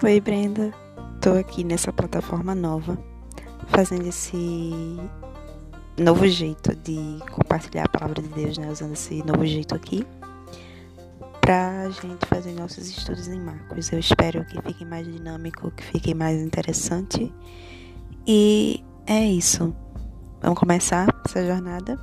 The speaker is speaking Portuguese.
Oi, Brenda. Tô aqui nessa plataforma nova, fazendo esse novo jeito de compartilhar a palavra de Deus, né? Usando esse novo jeito aqui pra gente fazer nossos estudos em Marcos. Eu espero que fique mais dinâmico, que fique mais interessante. E é isso. Vamos começar essa jornada?